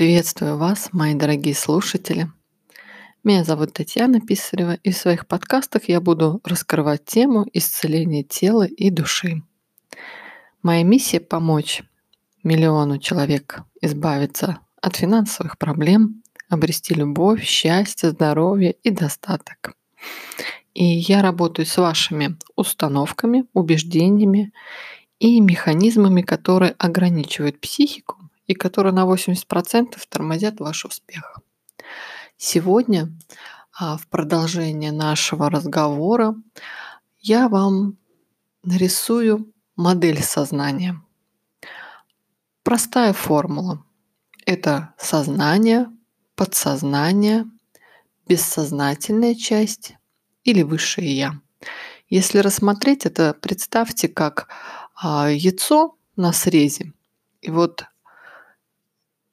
Приветствую вас, мои дорогие слушатели. Меня зовут Татьяна Писарева, и в своих подкастах я буду раскрывать тему исцеления тела и души. Моя миссия – помочь миллиону человек избавиться от финансовых проблем, обрести любовь, счастье, здоровье и достаток. И я работаю с вашими установками, убеждениями и механизмами, которые ограничивают психику и которые на 80% тормозят ваш успех. Сегодня а, в продолжение нашего разговора я вам нарисую модель сознания. Простая формула. Это сознание, подсознание, бессознательная часть или высшее я. Если рассмотреть это, представьте как а, яйцо на срезе. И вот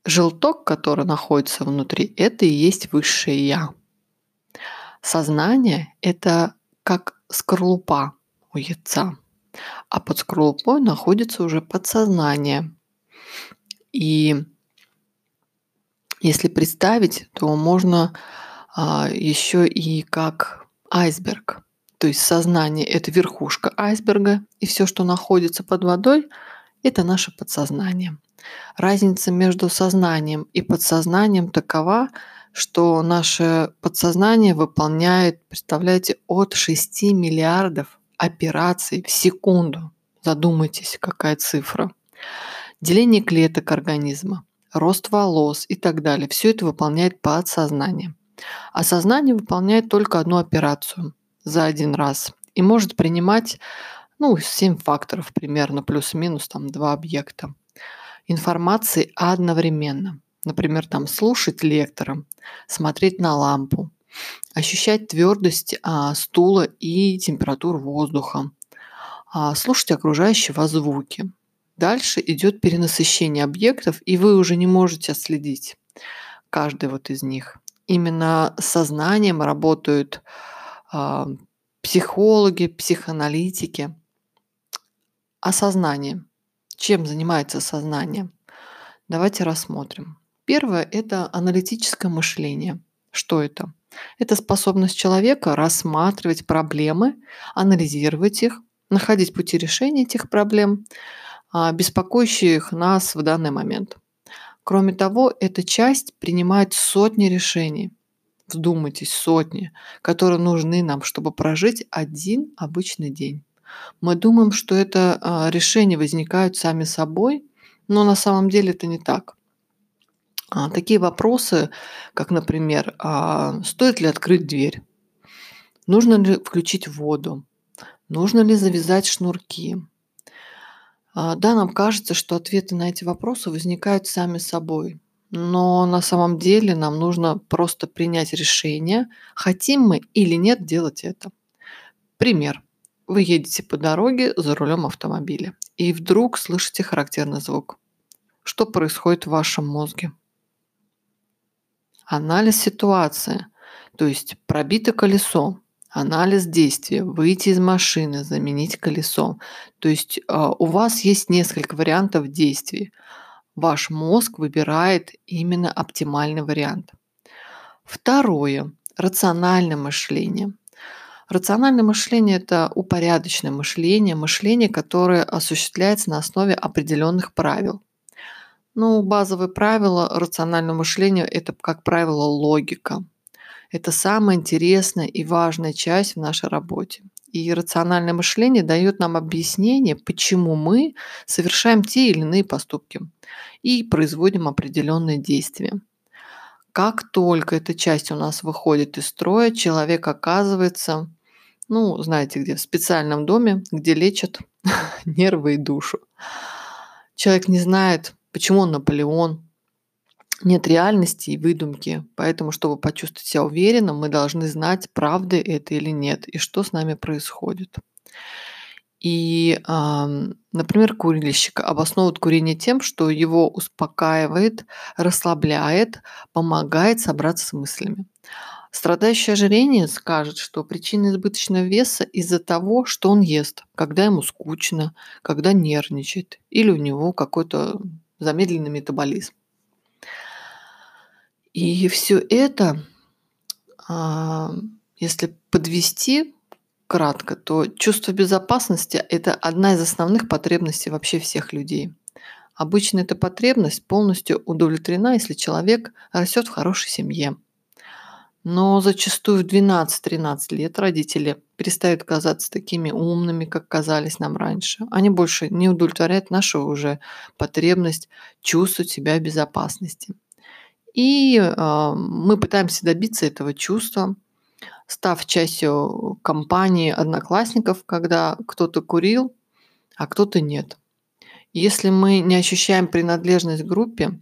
Желток, который находится внутри, это и есть высшее Я. Сознание – это как скорлупа у яйца, а под скорлупой находится уже подсознание. И если представить, то можно а, еще и как айсберг. То есть сознание – это верхушка айсберга, и все, что находится под водой, это наше подсознание. Разница между сознанием и подсознанием такова, что наше подсознание выполняет, представляете, от 6 миллиардов операций в секунду. Задумайтесь, какая цифра. Деление клеток организма, рост волос и так далее. Все это выполняет подсознание. А сознание выполняет только одну операцию за один раз и может принимать ну, 7 факторов примерно, плюс-минус там два объекта информации одновременно. Например, там слушать лектора, смотреть на лампу, ощущать твердость а, стула и температуру воздуха, а, слушать окружающие вас звуки. Дальше идет перенасыщение объектов, и вы уже не можете отследить каждый вот из них. Именно сознанием работают а, психологи, психоаналитики. Осознание. Чем занимается сознание? Давайте рассмотрим. Первое – это аналитическое мышление. Что это? Это способность человека рассматривать проблемы, анализировать их, находить пути решения этих проблем, а, беспокоящих нас в данный момент. Кроме того, эта часть принимает сотни решений. Вдумайтесь, сотни, которые нужны нам, чтобы прожить один обычный день. Мы думаем, что это а, решения возникают сами собой, но на самом деле это не так. А, такие вопросы, как, например, а, стоит ли открыть дверь, нужно ли включить воду, нужно ли завязать шнурки. Да, нам кажется, что ответы на эти вопросы возникают сами собой, но на самом деле нам нужно просто принять решение, хотим мы или нет делать это. Пример. Вы едете по дороге за рулем автомобиля и вдруг слышите характерный звук. Что происходит в вашем мозге? Анализ ситуации, то есть пробито колесо, анализ действия, выйти из машины, заменить колесо. То есть э, у вас есть несколько вариантов действий. Ваш мозг выбирает именно оптимальный вариант. Второе. Рациональное мышление – Рациональное мышление – это упорядоченное мышление, мышление, которое осуществляется на основе определенных правил. Ну, базовые правила рационального мышления – это, как правило, логика. Это самая интересная и важная часть в нашей работе. И рациональное мышление дает нам объяснение, почему мы совершаем те или иные поступки и производим определенные действия. Как только эта часть у нас выходит из строя, человек оказывается ну, знаете где, в специальном доме, где лечат нервы и душу. Человек не знает, почему он Наполеон, нет реальности и выдумки. Поэтому, чтобы почувствовать себя уверенным, мы должны знать, правда это или нет, и что с нами происходит. И, например, курильщик обосновывает курение тем, что его успокаивает, расслабляет, помогает собраться с мыслями. Страдающий ожирение скажет, что причина избыточного веса из-за того, что он ест, когда ему скучно, когда нервничает или у него какой-то замедленный метаболизм. И все это, а, если подвести кратко, то чувство безопасности – это одна из основных потребностей вообще всех людей. Обычно эта потребность полностью удовлетворена, если человек растет в хорошей семье. Но зачастую в 12-13 лет родители перестают казаться такими умными, как казались нам раньше. Они больше не удовлетворяют нашу уже потребность чувствовать себя в безопасности. И э, мы пытаемся добиться этого чувства, став частью компании одноклассников, когда кто-то курил, а кто-то нет. Если мы не ощущаем принадлежность к группе,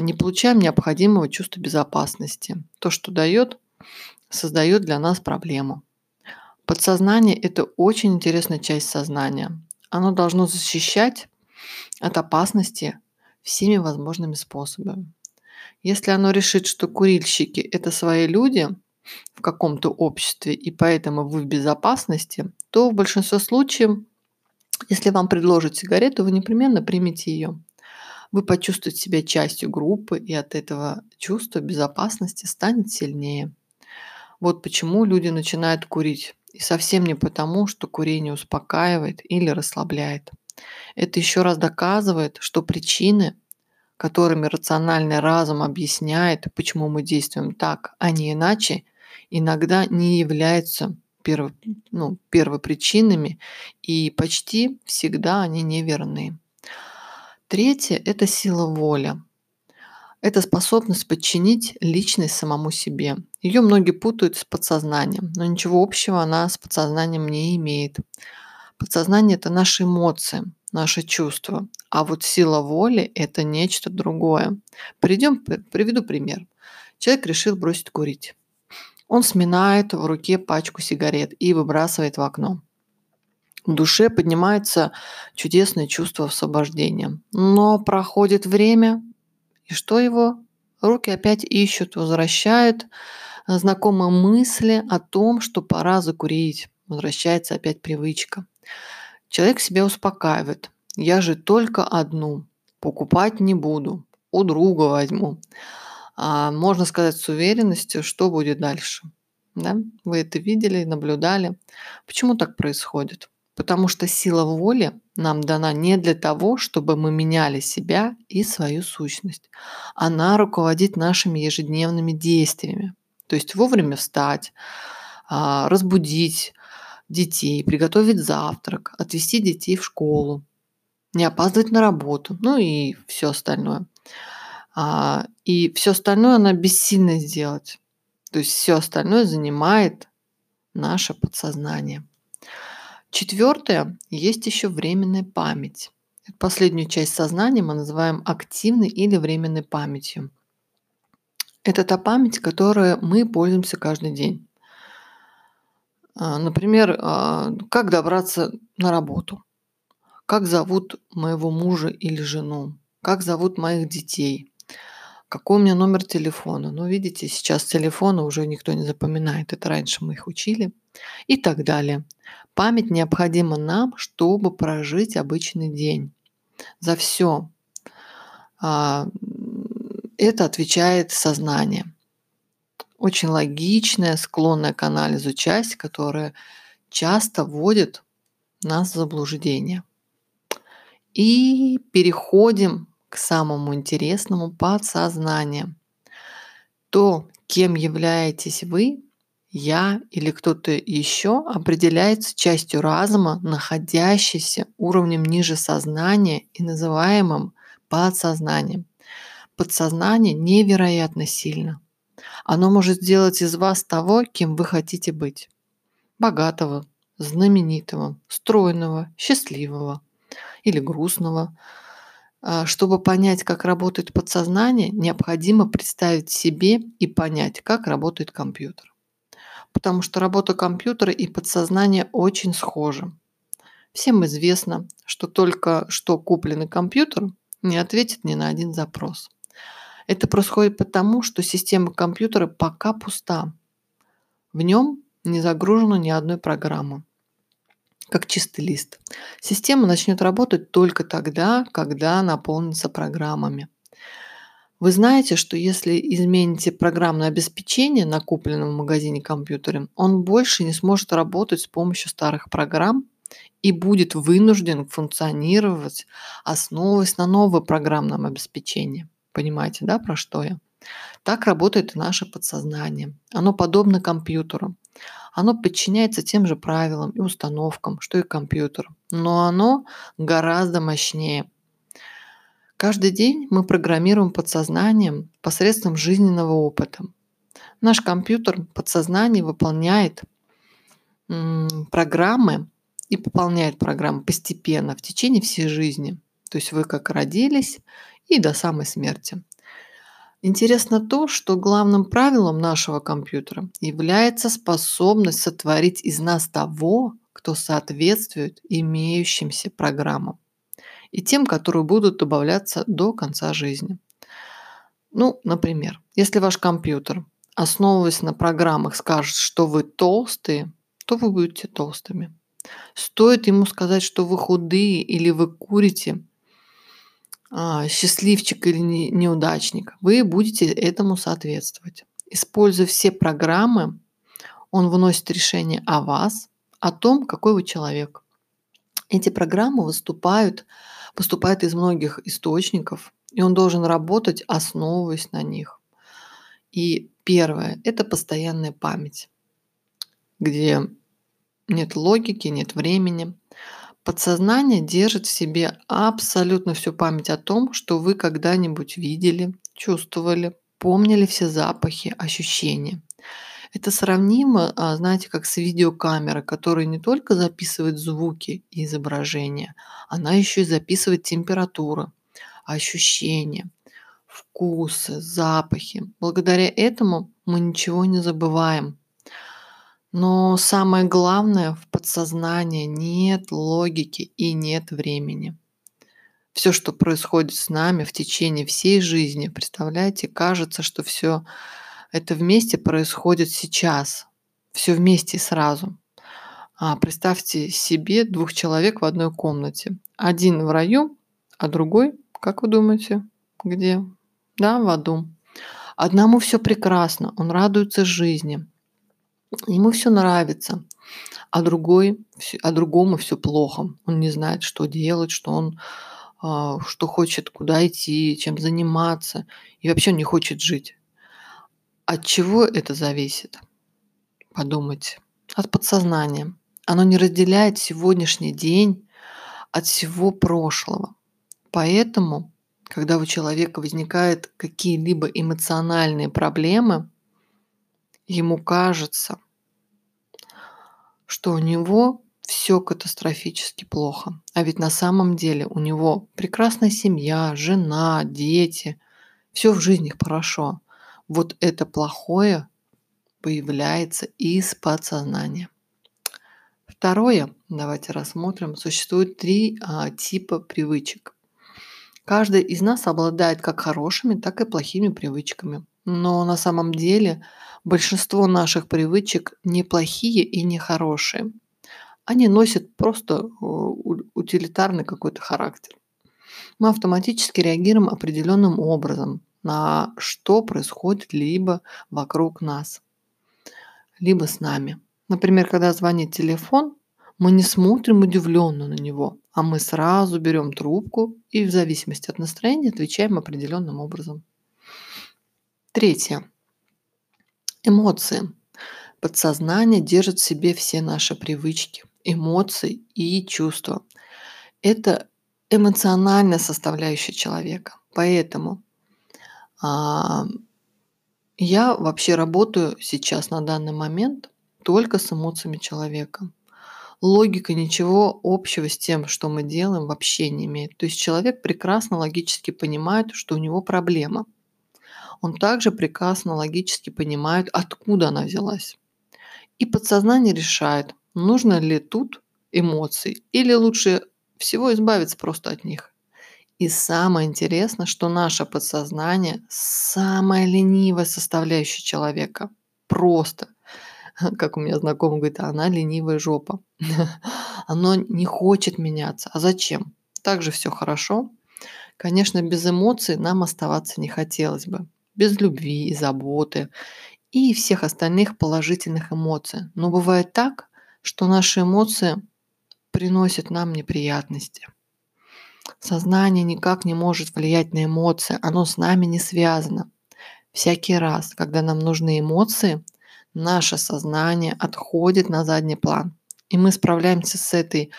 не получаем необходимого чувства безопасности. То, что дает, создает для нас проблему. Подсознание – это очень интересная часть сознания. Оно должно защищать от опасности всеми возможными способами. Если оно решит, что курильщики – это свои люди в каком-то обществе, и поэтому вы в безопасности, то в большинстве случаев, если вам предложат сигарету, вы непременно примете ее. Вы почувствуете себя частью группы, и от этого чувства безопасности станет сильнее. Вот почему люди начинают курить. И совсем не потому, что курение успокаивает или расслабляет. Это еще раз доказывает, что причины, которыми рациональный разум объясняет, почему мы действуем так, а не иначе, иногда не являются перв, ну, первопричинами, и почти всегда они неверны. Третье – это сила воли. Это способность подчинить личность самому себе. Ее многие путают с подсознанием, но ничего общего она с подсознанием не имеет. Подсознание – это наши эмоции, наши чувства. А вот сила воли – это нечто другое. Придем, приведу пример. Человек решил бросить курить. Он сминает в руке пачку сигарет и выбрасывает в окно. В душе поднимается чудесное чувство освобождения. Но проходит время, и что его? Руки опять ищут, возвращают знакомые мысли о том, что пора закурить. Возвращается опять привычка. Человек себя успокаивает. Я же только одну. Покупать не буду. У друга возьму. А можно сказать с уверенностью, что будет дальше. Да? Вы это видели, наблюдали. Почему так происходит? Потому что сила воли нам дана не для того, чтобы мы меняли себя и свою сущность. Она руководит нашими ежедневными действиями. То есть вовремя встать, а, разбудить детей, приготовить завтрак, отвезти детей в школу, не опаздывать на работу, ну и все остальное. А, и все остальное она бессильно сделать. То есть все остальное занимает наше подсознание. Четвертое, есть еще временная память. Последнюю часть сознания мы называем активной или временной памятью. Это та память, которой мы пользуемся каждый день. А, например, а, как добраться на работу, как зовут моего мужа или жену, как зовут моих детей, какой у меня номер телефона. Ну, видите, сейчас телефоны уже никто не запоминает, это раньше мы их учили и так далее. Память необходима нам, чтобы прожить обычный день. За все а, это отвечает сознание. Очень логичная, склонная к анализу часть, которая часто вводит нас в заблуждение. И переходим к самому интересному подсознанию. То, кем являетесь вы, я или кто-то еще определяется частью разума, находящейся уровнем ниже сознания и называемым подсознанием. Подсознание невероятно сильно. Оно может сделать из вас того, кем вы хотите быть. Богатого, знаменитого, стройного, счастливого или грустного. А, чтобы понять, как работает подсознание, необходимо представить себе и понять, как работает компьютер потому что работа компьютера и подсознания очень схожи. Всем известно, что только что купленный компьютер не ответит ни на один запрос. Это происходит потому, что система компьютера пока пуста. В нем не загружено ни одной программы, как чистый лист. Система начнет работать только тогда, когда наполнится программами. Вы знаете, что если измените программное обеспечение на купленном в магазине компьютере, он больше не сможет работать с помощью старых программ и будет вынужден функционировать, основываясь на новом программном обеспечении. Понимаете, да, про что я? Так работает и наше подсознание. Оно подобно компьютеру. Оно подчиняется тем же правилам и установкам, что и компьютер. Но оно гораздо мощнее – Каждый день мы программируем подсознанием посредством жизненного опыта. Наш компьютер подсознание выполняет программы и пополняет программы постепенно в течение всей жизни. То есть вы как родились и до самой смерти. Интересно то, что главным правилом нашего компьютера является способность сотворить из нас того, кто соответствует имеющимся программам и тем, которые будут добавляться до конца жизни. Ну, например, если ваш компьютер, основываясь на программах, скажет, что вы толстые, то вы будете толстыми. Стоит ему сказать, что вы худые или вы курите, счастливчик или не, неудачник, вы будете этому соответствовать. Используя все программы, он выносит решение о вас, о том, какой вы человек. Эти программы выступают поступает из многих источников, и он должен работать, основываясь на них. И первое – это постоянная память, где нет логики, нет времени. Подсознание держит в себе абсолютно всю память о том, что вы когда-нибудь видели, чувствовали, помнили все запахи, ощущения. Это сравнимо, а, знаете, как с видеокамерой, которая не только записывает звуки и изображения, она еще и записывает температуру, ощущения, вкусы, запахи. Благодаря этому мы ничего не забываем. Но самое главное, в подсознании нет логики и нет времени. Все, что происходит с нами в течение всей жизни, представляете, кажется, что все это вместе происходит сейчас. Все вместе сразу. А представьте себе двух человек в одной комнате. Один в раю, а другой, как вы думаете, где? Да, в аду. Одному все прекрасно, он радуется жизни, ему все нравится, а другой, а другому все плохо. Он не знает, что делать, что он а, что хочет, куда идти, чем заниматься, и вообще он не хочет жить. От чего это зависит? Подумать. От подсознания. Оно не разделяет сегодняшний день от всего прошлого. Поэтому, когда у человека возникают какие-либо эмоциональные проблемы, ему кажется, что у него все катастрофически плохо. А ведь на самом деле у него прекрасная семья, жена, дети, все в жизни хорошо вот это плохое появляется из подсознания. Второе, давайте рассмотрим, существует три а, типа привычек. Каждый из нас обладает как хорошими, так и плохими привычками. Но на самом деле большинство наших привычек не плохие и не хорошие. Они носят просто э, утилитарный какой-то характер. Мы автоматически реагируем определенным образом на что происходит либо вокруг нас, либо с нами. Например, когда звонит телефон, мы не смотрим удивленно на него, а мы сразу берем трубку и в зависимости от настроения отвечаем определенным образом. Третье. Эмоции. Подсознание держит в себе все наши привычки, эмоции и чувства. Это эмоциональная составляющая человека. Поэтому а, я вообще работаю сейчас на данный момент только с эмоциями человека. Логика ничего общего с тем, что мы делаем, вообще не имеет. То есть человек прекрасно логически понимает, что у него проблема. Он также прекрасно логически понимает, откуда она взялась. И подсознание решает, нужно ли тут эмоции или лучше всего избавиться просто от них. И самое интересное, что наше подсознание – самая ленивая составляющая человека. Просто. Как у меня знакомый говорит, она ленивая жопа. Оно не хочет меняться. А зачем? Так же все хорошо. Конечно, без эмоций нам оставаться не хотелось бы. Без любви и заботы и всех остальных положительных эмоций. Но бывает так, что наши эмоции приносят нам неприятности. Сознание никак не может влиять на эмоции, оно с нами не связано. Всякий раз, когда нам нужны эмоции, наше сознание отходит на задний план. И мы справляемся с этой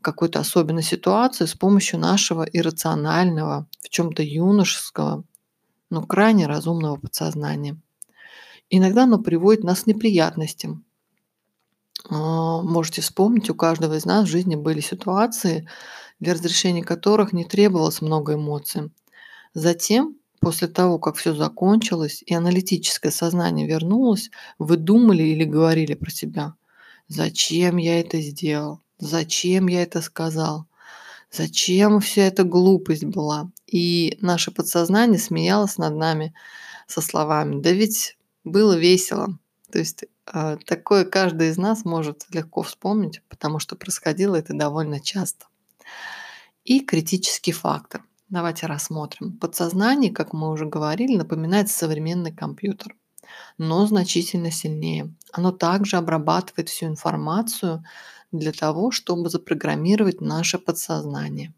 какой-то особенной ситуацией с помощью нашего иррационального, в чем-то юношеского, но крайне разумного подсознания. Иногда оно приводит нас к неприятностям. А, можете вспомнить, у каждого из нас в жизни были ситуации, для разрешения которых не требовалось много эмоций. Затем, после того, как все закончилось и аналитическое сознание вернулось, вы думали или говорили про себя. Зачем я это сделал? Зачем я это сказал? Зачем вся эта глупость была? И наше подсознание смеялось над нами со словами, да ведь было весело. То есть э, такое каждый из нас может легко вспомнить, потому что происходило это довольно часто. И критический фактор. Давайте рассмотрим. Подсознание, как мы уже говорили, напоминает современный компьютер, но значительно сильнее. Оно также обрабатывает всю информацию для того, чтобы запрограммировать наше подсознание.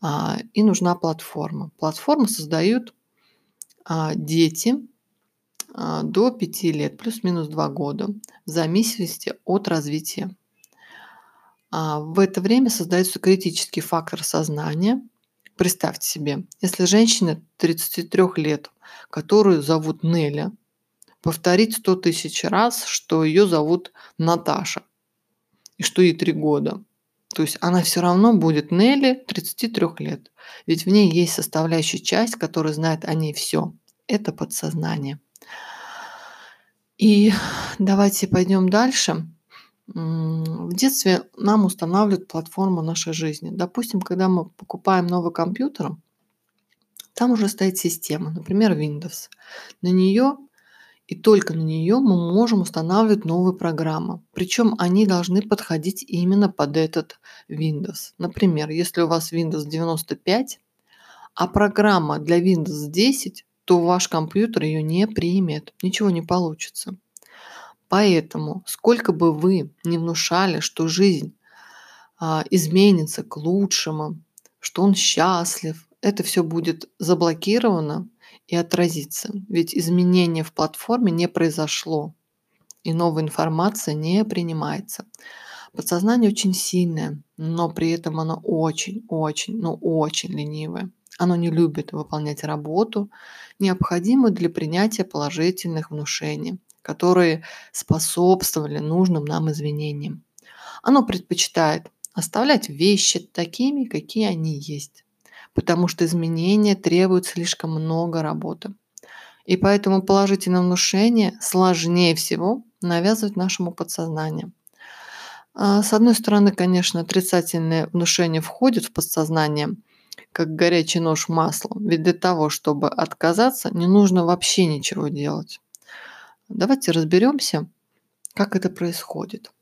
А, и нужна платформа. Платформу создают а, дети а, до 5 лет, плюс-минус 2 года, в зависимости от развития в это время создается критический фактор сознания. Представьте себе, если женщина 33 лет, которую зовут Неля, повторить 100 тысяч раз, что ее зовут Наташа и что ей 3 года. То есть она все равно будет Нелли 33 лет. Ведь в ней есть составляющая часть, которая знает о ней все. Это подсознание. И давайте пойдем дальше. В детстве нам устанавливают платформу нашей жизни. Допустим, когда мы покупаем новый компьютер, там уже стоит система, например, Windows. На нее и только на нее мы можем устанавливать новые программы. Причем они должны подходить именно под этот Windows. Например, если у вас Windows 95, а программа для Windows 10, то ваш компьютер ее не примет, ничего не получится. Поэтому, сколько бы вы ни внушали, что жизнь а, изменится к лучшему, что он счастлив, это все будет заблокировано и отразится. Ведь изменение в платформе не произошло, и новая информация не принимается. Подсознание очень сильное, но при этом оно очень-очень, ну очень ленивое. Оно не любит выполнять работу, необходимую для принятия положительных внушений которые способствовали нужным нам извинениям. Оно предпочитает оставлять вещи такими, какие они есть, потому что изменения требуют слишком много работы. И поэтому положительное внушение сложнее всего навязывать нашему подсознанию. А, с одной стороны, конечно, отрицательное внушение входит в подсознание, как горячий нож в масло, ведь для того, чтобы отказаться, не нужно вообще ничего делать. Давайте разберемся, как это происходит.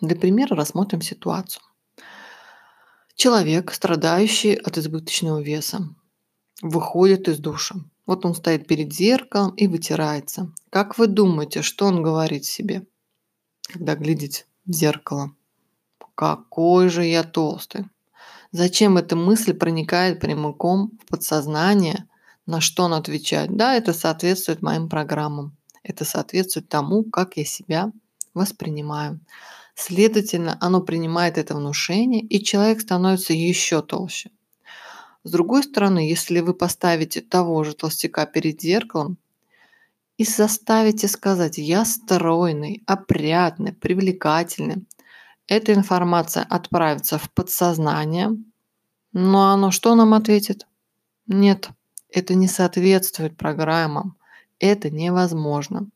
Для примера рассмотрим ситуацию. Человек, страдающий от избыточного веса, выходит из душа. Вот он стоит перед зеркалом и вытирается. Как вы думаете, что он говорит себе, когда глядит в зеркало? Какой же я толстый. Зачем эта мысль проникает прямиком в подсознание на что он отвечает? Да, это соответствует моим программам. Это соответствует тому, как я себя воспринимаю. Следовательно, оно принимает это внушение, и человек становится еще толще. С другой стороны, если вы поставите того же толстяка перед зеркалом и заставите сказать «я стройный, опрятный, привлекательный», эта информация отправится в подсознание, но оно что нам ответит? Нет. Это не соответствует программам. Это невозможно.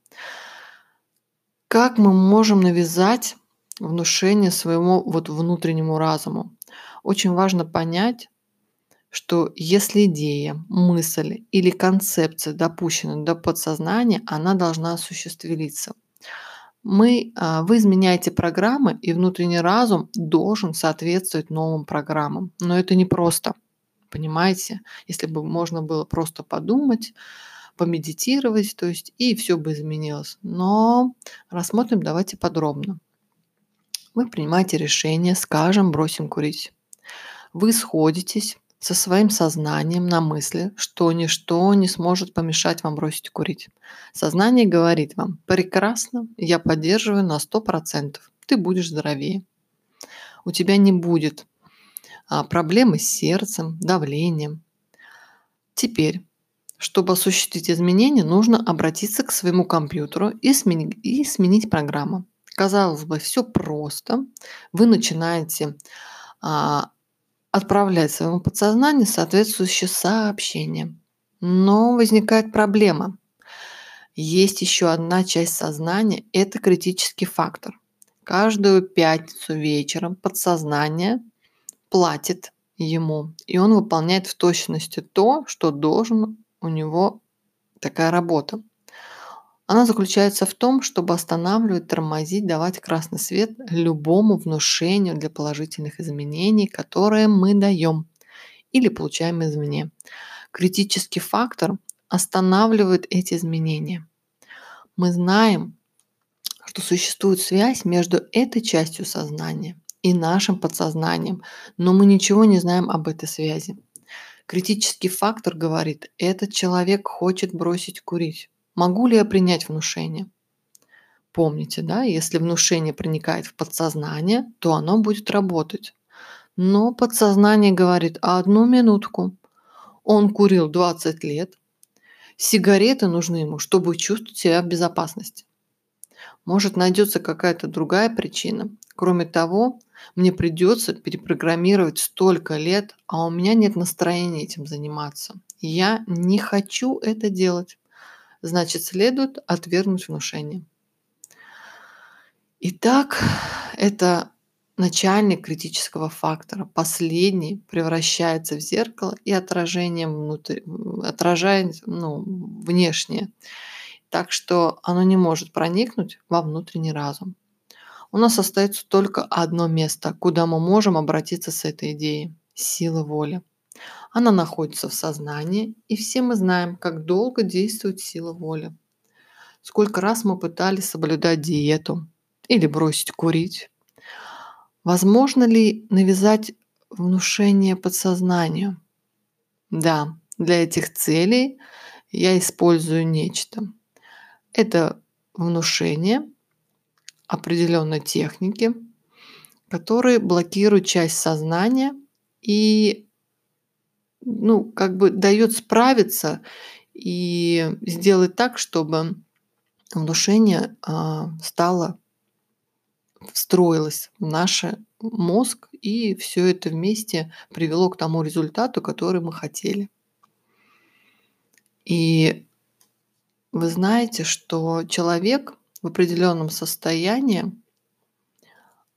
Как мы можем навязать внушение своему вот внутреннему разуму? Очень важно понять, что если идея, мысль или концепция допущена до подсознания, она должна осуществиться. мы, а, вы изменяете программы, и внутренний разум должен соответствовать новым программам. Но это не просто, понимаете? Если бы можно было просто подумать, помедитировать, то есть и все бы изменилось. Но рассмотрим давайте подробно. Вы принимаете решение, скажем, бросим курить. Вы сходитесь со своим сознанием на мысли, что ничто не сможет помешать вам бросить курить. Сознание говорит вам, прекрасно, я поддерживаю на 100%, ты будешь здоровее. У тебя не будет а, проблемы с сердцем, давлением. Теперь, чтобы осуществить изменения, нужно обратиться к своему компьютеру и сменить, и сменить программу. Казалось бы, все просто. Вы начинаете а, отправлять своему подсознанию соответствующее сообщение. Но возникает проблема. Есть еще одна часть сознания – это критический фактор. Каждую пятницу вечером подсознание платит ему, и он выполняет в точности то, что должен у него такая работа. Она заключается в том, чтобы останавливать, тормозить, давать красный свет любому внушению для положительных изменений, которые мы даем или получаем извне. Критический фактор останавливает эти изменения. Мы знаем, что существует связь между этой частью сознания и нашим подсознанием, но мы ничего не знаем об этой связи. Критический фактор говорит, этот человек хочет бросить курить. Могу ли я принять внушение? Помните, да, если внушение проникает в подсознание, то оно будет работать. Но подсознание говорит, а одну минутку. Он курил 20 лет. Сигареты нужны ему, чтобы чувствовать себя в безопасности. Может, найдется какая-то другая причина. Кроме того, мне придется перепрограммировать столько лет, а у меня нет настроения этим заниматься. Я не хочу это делать значит следует отвергнуть внушение. Итак, это начальник критического фактора. Последний превращается в зеркало и отражением внутрь, отражает ну, внешнее. Так что оно не может проникнуть во внутренний разум. У нас остается только одно место, куда мы можем обратиться с этой идеей – сила воли. Она находится в сознании, и все мы знаем, как долго действует сила воли. Сколько раз мы пытались соблюдать диету или бросить курить. Возможно ли навязать внушение подсознанию? Да, для этих целей я использую нечто. Это внушение определенной техники, которые блокируют часть сознания и ну, как бы дает справиться и сделать так, чтобы внушение а, стало, встроилось в наш мозг, и все это вместе привело к тому результату, который мы хотели. И вы знаете, что человек в определенном состоянии,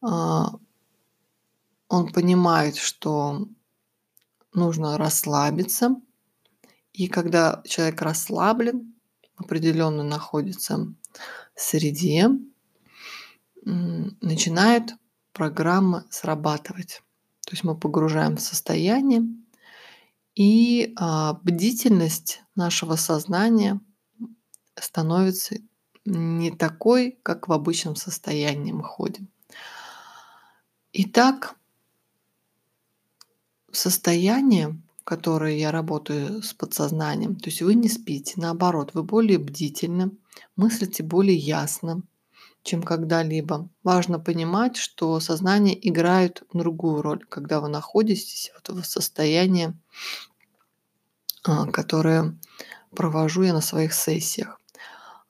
а, он понимает, что нужно расслабиться. И когда человек расслаблен, определенно находится в среде, начинает программа срабатывать. То есть мы погружаем в состояние, и а, бдительность нашего сознания становится не такой, как в обычном состоянии мы ходим. Итак, состояние, которое я работаю с подсознанием, то есть вы не спите, наоборот, вы более бдительны, мыслите более ясно, чем когда-либо. Важно понимать, что сознание играет другую роль, когда вы находитесь вот в состоянии, а, которое провожу я на своих сессиях.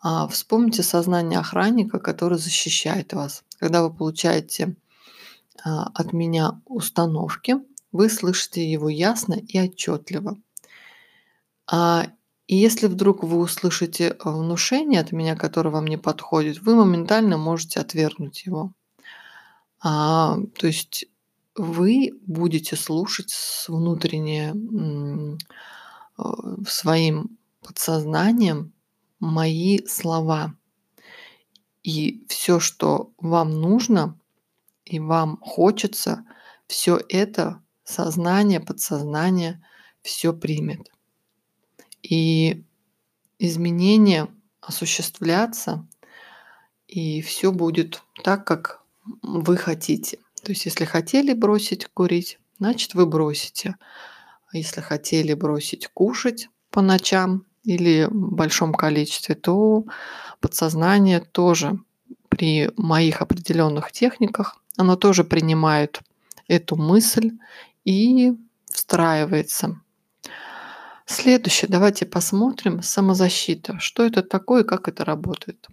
А, вспомните сознание охранника, который защищает вас. Когда вы получаете а, от меня установки, вы слышите его ясно и отчетливо. А, и если вдруг вы услышите э, внушение от меня, которое вам не подходит, вы моментально можете отвергнуть его. А, то есть вы будете слушать с внутренне э, своим подсознанием мои слова. И все, что вам нужно и вам хочется, все это сознание, подсознание все примет. И изменения осуществляться, и все будет так, как вы хотите. То есть, если хотели бросить курить, значит, вы бросите. Если хотели бросить кушать по ночам или в большом количестве, то подсознание тоже при моих определенных техниках, оно тоже принимает эту мысль и встраивается. Следующее, давайте посмотрим самозащита. Что это такое и как это работает.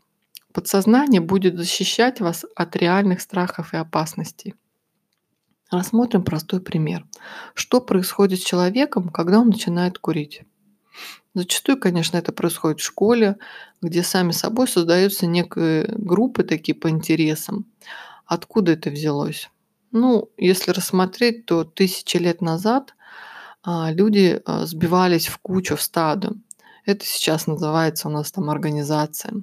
Подсознание будет защищать вас от реальных страхов и опасностей. Рассмотрим простой пример. Что происходит с человеком, когда он начинает курить? Зачастую, конечно, это происходит в школе, где сами собой создаются некие группы такие по интересам. Откуда это взялось? Ну, если рассмотреть, то тысячи лет назад а, люди а, сбивались в кучу, в стадо. Это сейчас называется у нас там организация.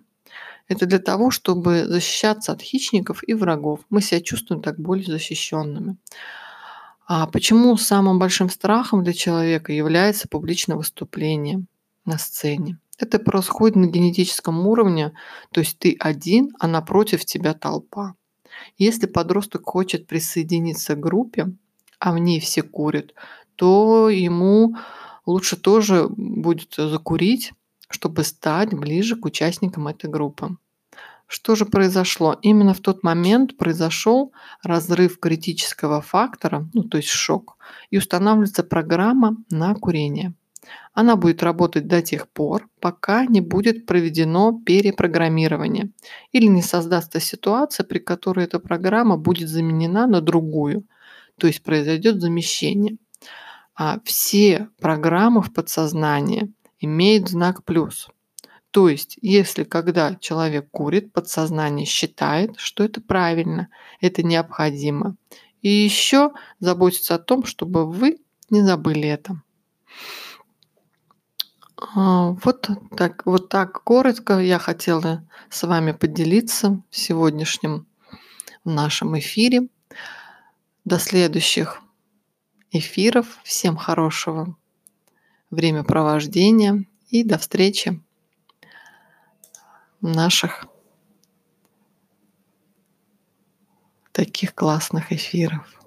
Это для того, чтобы защищаться от хищников и врагов. Мы себя чувствуем так более защищенными. А почему самым большим страхом для человека является публичное выступление на сцене? Это происходит на генетическом уровне, то есть ты один, а напротив тебя толпа. Если подросток хочет присоединиться к группе, а в ней все курят, то ему лучше тоже будет закурить, чтобы стать ближе к участникам этой группы. Что же произошло? Именно в тот момент произошел разрыв критического фактора, ну то есть шок, и устанавливается программа на курение. Она будет работать до тех пор, пока не будет проведено перепрограммирование или не создастся ситуация, при которой эта программа будет заменена на другую, то есть произойдет замещение. А все программы в подсознании имеют знак плюс – то есть, если когда человек курит, подсознание считает, что это правильно, это необходимо. И еще заботиться о том, чтобы вы не забыли это. А, вот так, вот так коротко я хотела с вами поделиться в сегодняшнем нашем эфире. До следующих эфиров. Всем хорошего времяпровождения и до встречи наших таких классных эфиров.